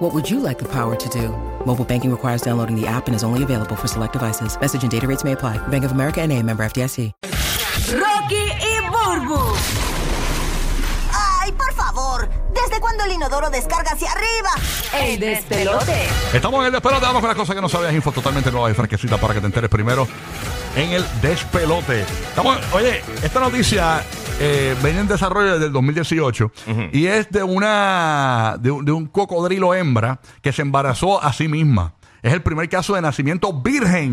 What would you like the power to do? Mobile banking requires downloading the app and is only available for select devices. Message and data rates may apply. Bank of America and a member FDIC. Rocky y Burbu. ¡Ay, por favor! ¿Desde cuándo el inodoro descarga hacia arriba? El despelote. Estamos en el despelote, vamos con las cosas que no sabías, info totalmente nueva y fresquecita para que te enteres primero en el despelote. Estamos, oye, esta noticia eh, viene en desarrollo desde el 2018 y es de una de, un- de un cocodrilo hembra que se embarazó a sí misma. Es el primer caso de nacimiento virgen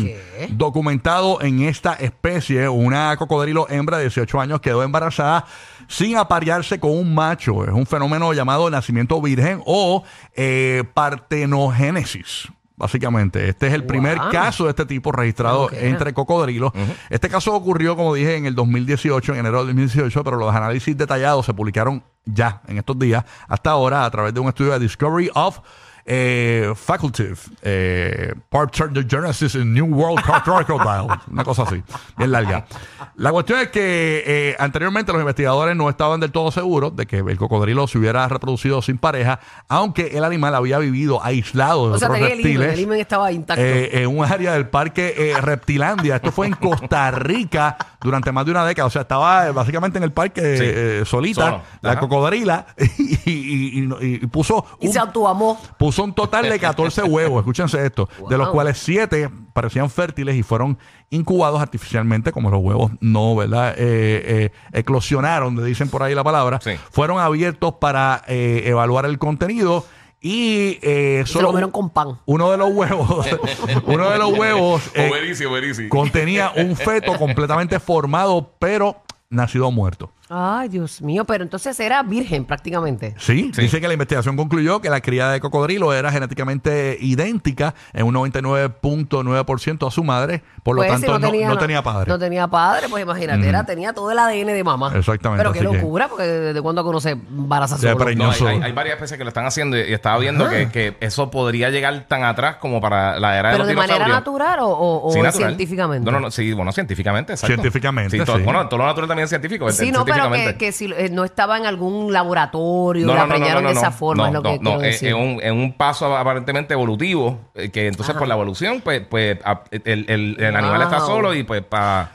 documentado en esta especie. Una cocodrilo hembra de 18 años quedó embarazada sin aparearse con un macho. Es un fenómeno llamado nacimiento virgen o eh, partenogénesis. Básicamente, este es el primer caso de este tipo registrado entre cocodrilos. Este caso ocurrió, como dije, en el 2018, en enero del 2018, pero los análisis detallados se publicaron ya en estos días, hasta ahora, a través de un estudio de Discovery of eh, Facultative, eh, Parthenogenesis in New World Crocodile, una cosa así, bien larga. La cuestión es que eh, anteriormente los investigadores no estaban del todo seguros de que el cocodrilo se hubiera reproducido sin pareja, aunque el animal había vivido aislado de O sea, otros reptiles. el himen estaba intacto. eh, en un área del parque eh, Reptilandia. Esto fue en Costa Rica durante más de una década. O sea, estaba básicamente en el parque eh, solita, Solo. la Ajá. cocodrila, y, y- y- y puso y un se autoamó. Puso un total de 14 huevos, escúchense esto, de los cuales 7 parecían fértiles y fueron incubados artificialmente, como los huevos no, ¿verdad? Eh, eh, eclosionaron, le dicen por ahí la palabra, Sí. fueron abiertos para eh, evaluar el contenido y eh, Se solo lo comieron con pan. uno de los huevos, uno de los huevos eh, Obedece, obedece. contenía un feto completamente formado, pero nacido muerto. Ay, Dios mío, pero entonces era virgen prácticamente. Sí, Sí. dice que la investigación concluyó que la cría de cocodrilo era genéticamente idéntica en un 99.9% a su madre, por lo Pues, tanto si no, no tenía padre. No tenía padre, pues imagínate, era, tenía todo el ADN de mamá. Exactamente, Pero qué que- locura, porque desde cuándo conoce embaraza Se solo. preñó. No, hay, hay- hay varias especies que lo están haciendo y estaba viendo que, que eso podría llegar tan atrás como para la era de Pero los de manera natural o, o- o Sí, natural. científicamente. No, no, no, sí, bueno, científicamente, exacto. Científicamente, todo- sí. Bueno, todo lo natural también es científico. Sí, no, pero que, que si eh, no estaba en algún laboratorio, No, la no, no, no, preñaron no, de no, esa forma, no, es lo que no, quiero no, es, decir. es un, paso aparentemente evolutivo, eh, que entonces por la evolución, pues, pues a- el, el- el animal está solo y pues para...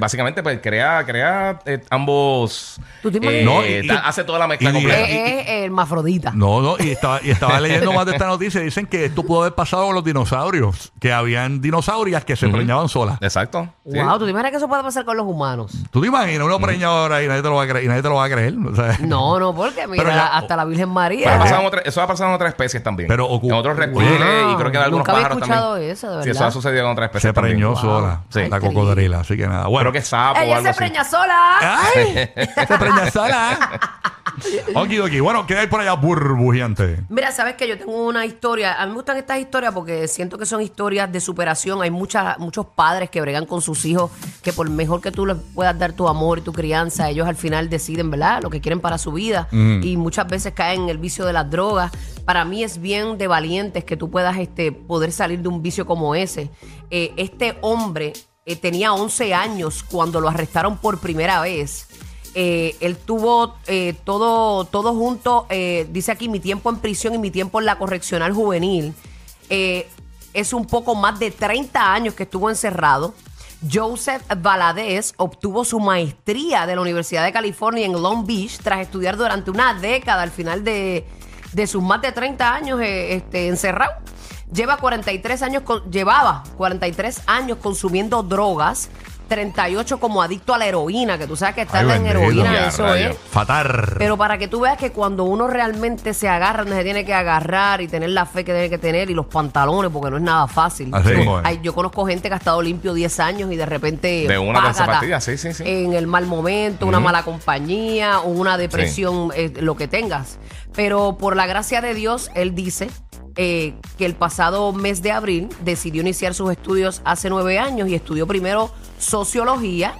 Básicamente pues crea, crea eh, ambos... ¿Tú te imaginas? eh, No, y- ta- hace toda la mezcla y- completa. Es, hermafrodita. No, no, y estaba, y estaba leyendo más de esta noticia. Dicen que esto pudo haber pasado con los dinosaurios, que habían dinosaurias que se preñaban solas. Exacto. sí. Wow, ¿tú te imaginas que eso puede pasar con los humanos? ¿Tú te imaginas uno preñado ahora y nadie te lo va a creer? Y nadie te lo va a creer. O sea, No, no, porque mira, Pero ya- hasta la Virgen María. Pero ha pasado en otra- eso ha pasado en otras especies también. Pero ocu- en otros reptiles Wow. y creo que en algunos Nunca había pájaros escuchado también. eso, de Sí, eso verdad. ha sucedido en otras especies se preñó también. sola Sí. la Ay, qué cocodrila. Así que nada. Bueno, Creo que sapo o Ella algo se así. preña sola. ¡Ay! se preña sola. Okidoki. Bueno, ¿qué hay por allá burbujeante? Mira, sabes que yo tengo una historia. A mí me gustan estas historias porque siento que son historias de superación. Hay muchas, muchos padres que bregan con sus hijos que por mejor que tú les puedas dar tu amor y tu crianza, ellos al final deciden, ¿verdad? Lo que quieren para su vida. Y muchas veces caen en el vicio de las drogas. Para mí es bien de valientes que tú puedas este, poder salir de un vicio como ese. Eh, este hombre eh, tenía 11 años cuando lo arrestaron por primera vez. Eh, él tuvo eh, todo, todo junto, eh, dice aquí, mi tiempo en prisión y mi tiempo en la correccional juvenil. Es un poco más de 30 años que estuvo encerrado. Joseph Valadez obtuvo su maestría de la Universidad de California en Long Beach tras estudiar durante una década al final de, de sus más de 30 años este, encerrado. Lleva 43 años, con- llevaba 43 años consumiendo drogas, 38 como adicto a la heroína, que tú sabes que estar Ay, en bendito. heroína, Ya, eso es. Fatar. Pero para que tú veas que cuando uno realmente se agarra, donde se tiene que agarrar y tener la fe que tiene que tener y los pantalones, porque no es nada fácil. Así Yo- mismo es. ay, yo conozco gente que ha estado limpio 10 años y de repente. De una págata, sí, sí, sí. En el mal momento, una mala compañía, o una depresión, eh, lo que tengas. Pero por la gracia de Dios, él dice. Eh, que el pasado mes de abril decidió iniciar sus estudios hace nueve años y estudió primero sociología.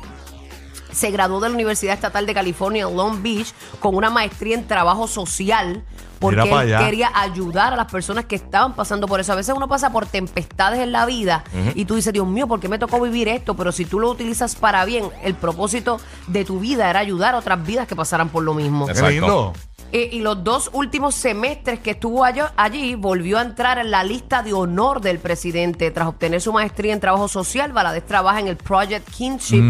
Se graduó de la Universidad Estatal de California en Long Beach con una maestría en trabajo social porque él quería ayudar a las personas que estaban pasando por eso. A veces uno pasa por tempestades en la vida y tú dices, Dios mío, ¿por qué me tocó vivir esto? Pero si tú lo utilizas para bien, el propósito de tu vida era ayudar a otras vidas que pasaran por lo mismo. Exacto. Eh, y los dos últimos semestres que estuvo allí, allí, volvió a entrar en la lista de honor del presidente. Tras obtener su maestría en trabajo social, Valadez trabaja en el Project Kinship,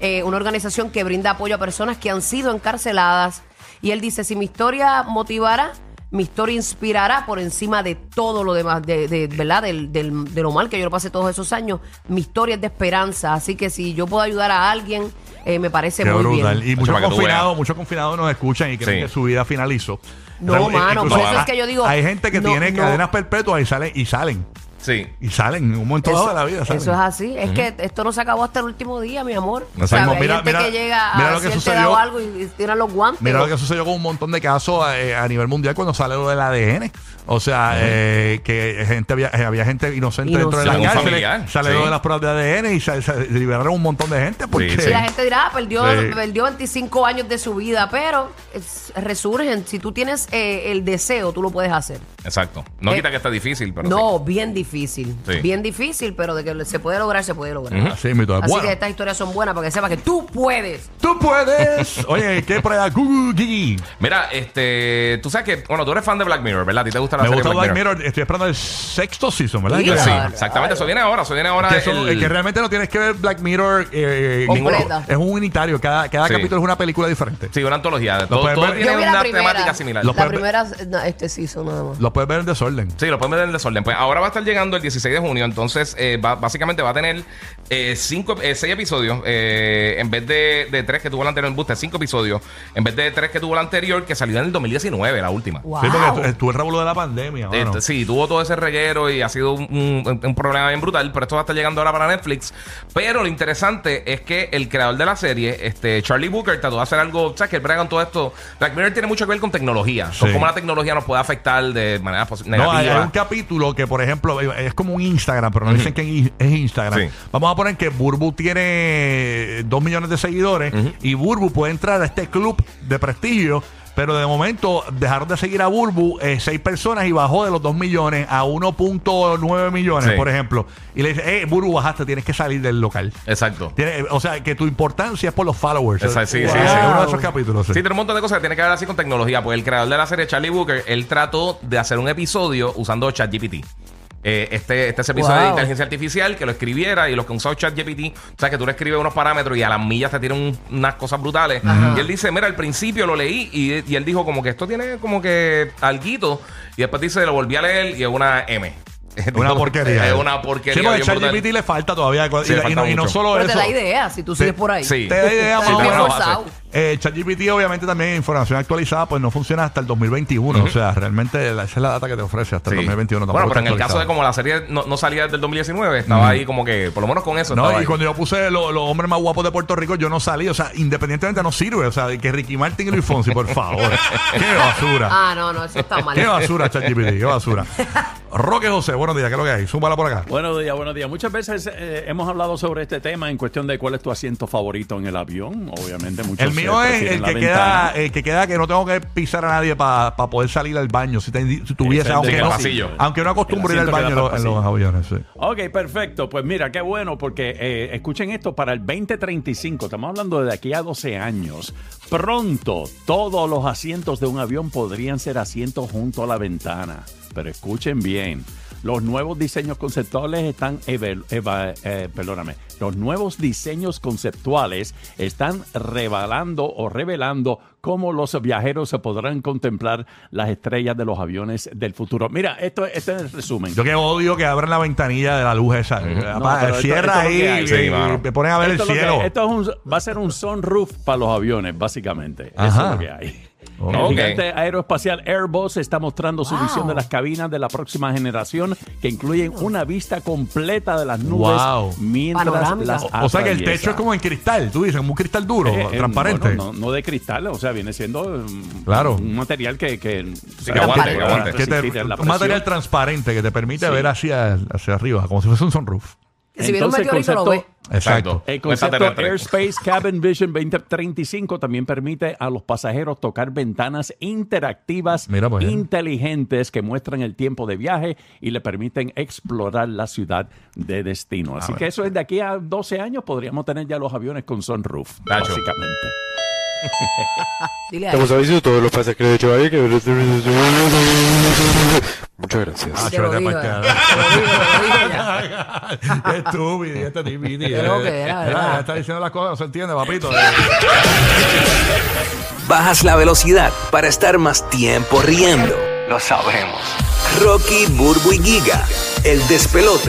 eh, una organización que brinda apoyo a personas que han sido encarceladas. Y él dice, si mi historia motivará, mi historia inspirará por encima de todo lo demás, de, de- ¿verdad? Del, del- de lo mal que yo lo pasé todos esos años. Mi historia es de esperanza. Así que si yo puedo ayudar a alguien, eh, me parece Qué muy brutal. bien. Y muchos confinados, muchos confinados nos escuchan y creen Sí. que su vida finalizó. No, mano, por eso es hay- que yo digo, Hay gente que no, tiene no. cadenas perpetuas y salen, y salen. Sí. Y salen en un momento dado de la vida. Salen. eso es así. Es que esto no se acabó hasta el último día, mi amor. No O sea, sabemos. hay Mira- gente mira- que llega mira a lo que cierta sucedió. edad o algo y, y tiran los guantes. Mira lo que sucedió con un montón de casos eh, a nivel mundial cuando sale lo del ADN. O sea, eh, que gente había, eh, había gente inocente dentro de Inocente. las cárceles. Sale sí. lo de las pruebas de ADN y se, se liberaron un montón de gente porque... Sí, Y la gente dirá, ah, perdió, Sí. perdió 25 años de su vida, pero es- resurgen. Si tú tienes eh, el deseo, tú lo puedes hacer. Exacto. No Eh, quita que está difícil, pero no, bien difícil. Sí. Bien difícil, pero de que se puede lograr, se puede lograr. Así mismo. Así Bueno, que estas historias son buenas para que sepas que tú puedes. tú puedes. Oye, ¿qué por allá? Gugu, Gigi. sí. Mira, este, tú sabes que, bueno, tú eres fan de Black Mirror, ¿verdad? ¿A ti te gusta la Me serie gusta Black Mirror. Estoy esperando el sexto season, ¿verdad? Sí, exactamente. Eso viene ahora, eso viene ahora. Que, eso- el- que realmente no tienes que ver Black Mirror eh, Completa. ninguno. Es un unitario. Cada, cada Sí. capítulo es una película diferente. Sí, una antología. Todo, puedes todo ver. tiene Yo vi la una primera. temática similar. Lo la puedes ver- primera, no, este sí son nada más. Los puedes ver en desorden. Sí, lo pueden ver en desorden. Pues ahora va a estar el 16 de junio. Entonces, eh, va- básicamente va a tener eh, cinco, eh, seis episodios. eh, en vez de, de tres que tuvo el anterior en Booster, cinco episodios. En vez de tres que tuvo el anterior, que salió en el 2019, la última. Wow. Sí, porque estuvo el revuelo de la pandemia. Este, sí, tuvo todo ese reguero y ha sido un, un- un problema bien brutal, pero esto va a estar llegando ahora para Netflix. Pero lo interesante es que el creador de la serie, este Charlie Booker, trató de hacer algo, ¿sabes? Que él brega con todo esto. Black Mirror tiene mucho que ver con tecnología, Sí. con cómo la tecnología nos puede afectar de manera posi- No, hay, negativa. hay un capítulo que, por ejemplo, es como un Instagram, pero no dicen que es Instagram. Sí. Vamos a poner que Burbu tiene dos millones de seguidores y Burbu puede entrar a este club de prestigio. Pero de momento dejaron de seguir a Burbu eh, seis personas y bajó de los 2 millones a 1.9 millones, Sí. por ejemplo. Y le dice, eh, Burbu, bajaste, tienes que salir del local. Exacto. Tiene- o sea, que tu importancia es por los followers. Exacto, sí, Es sí, uno sí. de esos capítulos. sí. Sí, tiene un montón de cosas que tiene que ver así con tecnología. Pues el creador de la serie, Charlie Booker, él trató de hacer un episodio usando ChatGPT. Eh, este, este episodio de inteligencia artificial que lo escribiera y los que han usado ChatGPT, o sea que tú le escribes unos parámetros y a las millas te tiran un- unas cosas brutales. Y él dice, mira, al principio lo leí y, y él dijo como que esto tiene como que alguito y después dice, lo volví a leer y es una M. Una porquería. Es una porquería. Sí, porque bien brutal. ChatGPT le falta todavía. y, Sí, le y falta no, y no mucho. solo Pero eso. te da idea si tú sigues por ahí. Sí. Te da idea Sí, más o menos. forzado. Eh, ChatGPT obviamente también información actualizada pues no funciona hasta el 2021 o sea realmente la- esa es la data que te ofrece hasta el Sí. 2021 Bueno, pero en el caso de como la serie no, no salía desde el 2019, estaba ahí como que, por lo menos con eso. no, y ahí. cuando yo puse lo- los hombres más guapos de Puerto Rico, yo no salí. O sea, independientemente no sirve. O sea, que Ricky Martin y Luis Fonsi, por favor. ¡Qué basura! Ah, no, no, eso está mal. ¡Qué basura, ChatGPT! ¡Qué basura! Roque José, buenos días. ¿Qué es lo que hay? Súmala por acá. Buenos días, buenos días. Muchas veces eh, hemos hablado sobre este tema en cuestión de cuál es tu asiento favorito en el avión. Obviamente, muchos El mío es el que, queda, el que queda que no tengo que pisar a nadie para poder salir al baño. Si, te- si tuviese, Ese es aunque el no, pasillo. aunque no acostumbro ir al baño en los aviones. sí. Ok, perfecto. Pues mira, qué bueno, porque eh, escuchen esto, para el 2035, estamos hablando de aquí a 12 años, pronto todos los asientos de un avión podrían ser asientos junto a la ventana. Pero escuchen bien, los nuevos diseños conceptuales están, eh, perdóname, los nuevos diseños conceptuales están revelando o revelando cómo los viajeros se podrán contemplar las estrellas de los aviones del futuro. Mira, esto, este es el resumen. Yo que odio que abran la ventanilla de la luz esa. No, esto- Cierra esto ahí y, Sí, mano. me ponen a ver esto, el es cielo. esto es un- va a ser un sunroof para los aviones, básicamente. Eso Ajá. es lo que hay. Ok. El gigante aeroespacial Airbus está mostrando su visión de las cabinas de la próxima generación que incluyen una vista completa de las nubes Wow. mientras Panorámica. las O sea que el atraviesa. techo es como en cristal, tú dices, como un cristal duro, Eh, eh, transparente. bueno, no, no de cristal, o sea, viene siendo mm, Claro. un material que, que, que aguante, que aguante. Que te- resistir la un material transparente que te permite Sí. ver hacia, hacia arriba, como si fuese un sunroof. Si viene un Entonces, el meteorito, lo concepto- ve. Exacto. El Un concepto. Airspace Cabin Vision 2035 también permite a los pasajeros tocar ventanas interactivas Mira, pues. inteligentes que muestran el tiempo de viaje y le permiten explorar la ciudad de destino. Así que eso es de aquí a 12 años podríamos tener ya los aviones con sunroof, Nacho. básicamente. Dile ahí. Estamos avisando a todos los pasajeros de Chevalier que... Muchas gracias. Ah, Te lo digo, eh. Qué estúpido, y este tipiti. Qué lo que era, ¿verdad? Está diciendo las cosas, no se entiende, papito. Bajas la velocidad para estar más tiempo riendo. Lo sabemos. Rocky, Burbu y Giga, el despelote.